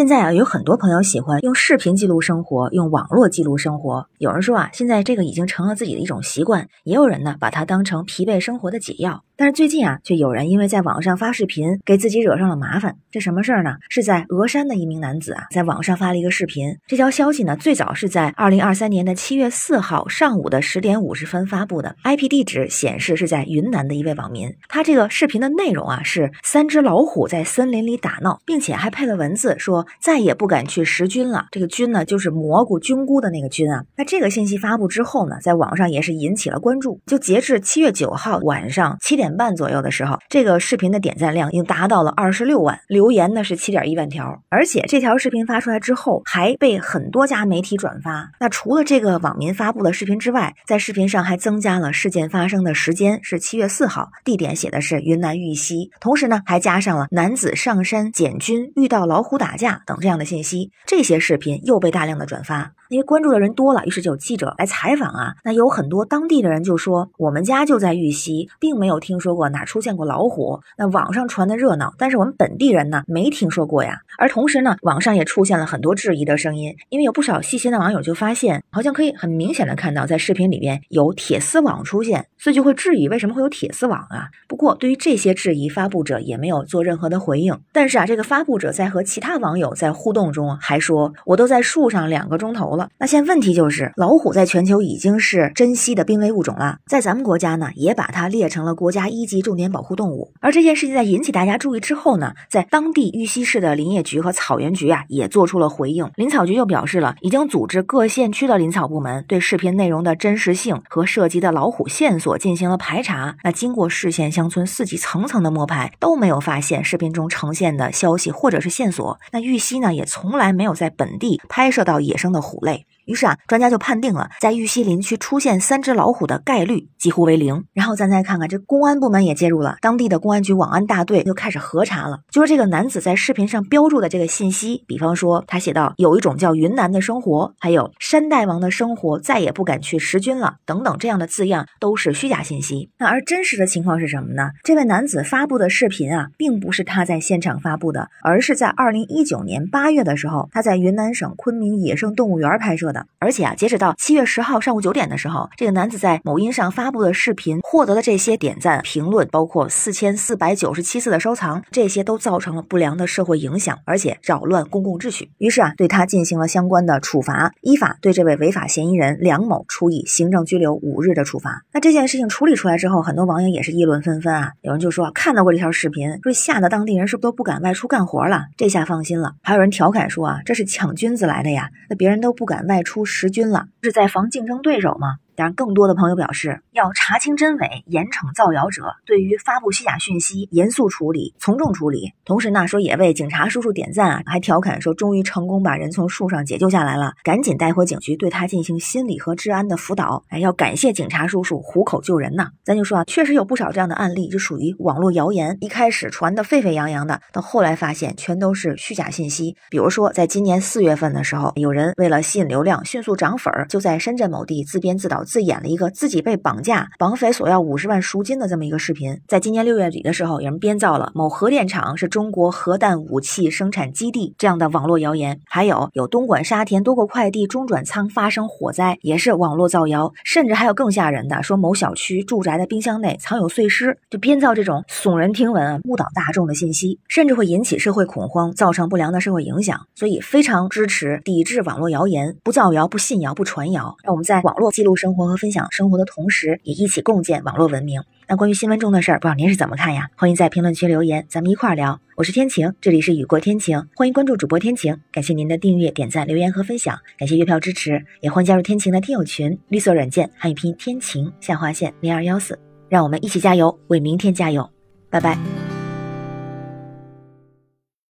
现在啊，有很多朋友喜欢用视频记录生活，用网络记录生活。有人说啊，现在这个已经成了自己的一种习惯，也有人呢把它当成疲惫生活的解药。但是最近啊，却有人因为在网上发视频，给自己惹上了麻烦。这什么事儿呢？是在峨山的一名男子啊，在网上发了一个视频。这条消息呢，最早是在二零二三年的七月四号上午的十点五十分发布的，IP 地址显示是在云南的一位网民。他这个视频的内容啊，是三只老虎在森林里打闹，并且还配了文字，说再也不敢去食菌了。这个菌呢，就是蘑菇菌菇的那个菌啊。那这个信息发布之后呢，在网上也是引起了关注。就截至七月九号晚上七点。半左右的时候，这个视频的点赞量已经达到了二十六万，留言呢是七点一万条，而且这条视频发出来之后，还被很多家媒体转发。那除了这个网民发布的视频之外，在视频上还增加了事件发生的时间是七月四号，地点写的是云南玉溪，同时呢还加上了男子上山捡菌遇到老虎打架等这样的信息。这些视频又被大量的转发。因为关注的人多了，于是就有记者来采访啊。那有很多当地的人就说，我们家就在玉溪，并没有听说过哪出现过老虎。那网上传的热闹，但是我们本地人呢，没听说过呀。而同时呢，网上也出现了很多质疑的声音，因为有不少细心的网友就发现，好像可以很明显的看到，在视频里边有铁丝网出现，所以就会质疑为什么会有铁丝网啊？不过对于这些质疑，发布者也没有做任何的回应。但是啊，这个发布者在和其他网友在互动中还说，我都在树上两个钟头了。那现在问题就是，老虎在全球已经是珍稀的濒危物种了，在咱们国家呢，也把它列成了国家一级重点保护动物。而这件事情在引起大家注意之后呢，在当地玉溪市的林业局和草原局啊，也做出了回应。林草局就表示了，已经组织各县区的林草部门对视频内容的真实性和涉及的老虎线索进行了排查。那经过市县乡村四级层层的摸排，都没有发现视频中呈现的消息或者是线索。那玉溪呢，也从来没有在本地拍摄到野生的虎类。于是啊，专家就判定了，在玉溪林区出现三只老虎的概率几乎为零。然后咱再看看，这公安部门也介入了，当地的公安局网安大队就开始核查了。就说这个男子在视频上标注的这个信息，比方说他写到有一种叫云南的生活，还有山大王的生活，再也不敢去食菌了等等这样的字样，都是虚假信息。那而真实的情况是什么呢？这位男子发布的视频啊，并不是他在现场发布的，而是在二零一九年八月的时候，他在云南省昆明野生动物园拍摄的。而且啊，截止到七月十号上午九点的时候，这个男子在某音上发布的视频获得的这些点赞、评论，包括四千四百九十七次的收藏，这些都造成了不良的社会影响，而且扰乱公共秩序。于是啊，对他进行了相关的处罚，依法对这位违法嫌疑人梁某处以行政拘留五日的处罚。那这件事情处理出来之后，很多网友也是议论纷纷啊。有人就说看到过这条视频，说吓得当地人是不是都不敢外出干活了？这下放心了。还有人调侃说啊，这是抢君子来的呀，那别人都不敢外出。出十军了，是在防竞争对手吗？让，更多的朋友表示要查清真伪，严惩造谣者。对于发布虚假讯息，严肃处理，从重处理。同时呢，说也为警察叔叔点赞啊，还调侃说终于成功把人从树上解救下来了，赶紧带回警局对他进行心理和治安的辅导。哎，要感谢警察叔叔虎口救人呐。咱就说啊，确实有不少这样的案例，就属于网络谣言，一开始传的沸沸扬扬的，到后来发现全都是虚假信息。比如说，在今年四月份的时候，有人为了吸引流量，迅速涨粉儿，就在深圳某地自编自导。自演了一个自己被绑架，绑匪索要五十万赎金的这么一个视频。在今年六月底的时候，有人编造了某核电厂是中国核弹武器生产基地这样的网络谣言。还有有东莞沙田多个快递中转仓发生火灾，也是网络造谣。甚至还有更吓人的，说某小区住宅的冰箱内藏有碎尸，就编造这种耸人听闻、误导大众的信息，甚至会引起社会恐慌，造成不良的社会影响。所以非常支持抵制网络谣言，不造谣、不信谣、不传谣，让我们在网络记录生活活。和分享生活的同时，也一起共建网络文明。那关于新闻中的事儿，不知道您是怎么看呀？欢迎在评论区留言，咱们一块儿聊。我是天晴，这里是雨过天晴，欢迎关注主播天晴。感谢您的订阅、点赞、留言和分享，感谢月票支持，也欢迎加入天晴的听友群，绿色软件汉语拼天晴下划线零二幺四，让我们一起加油，为明天加油。拜拜。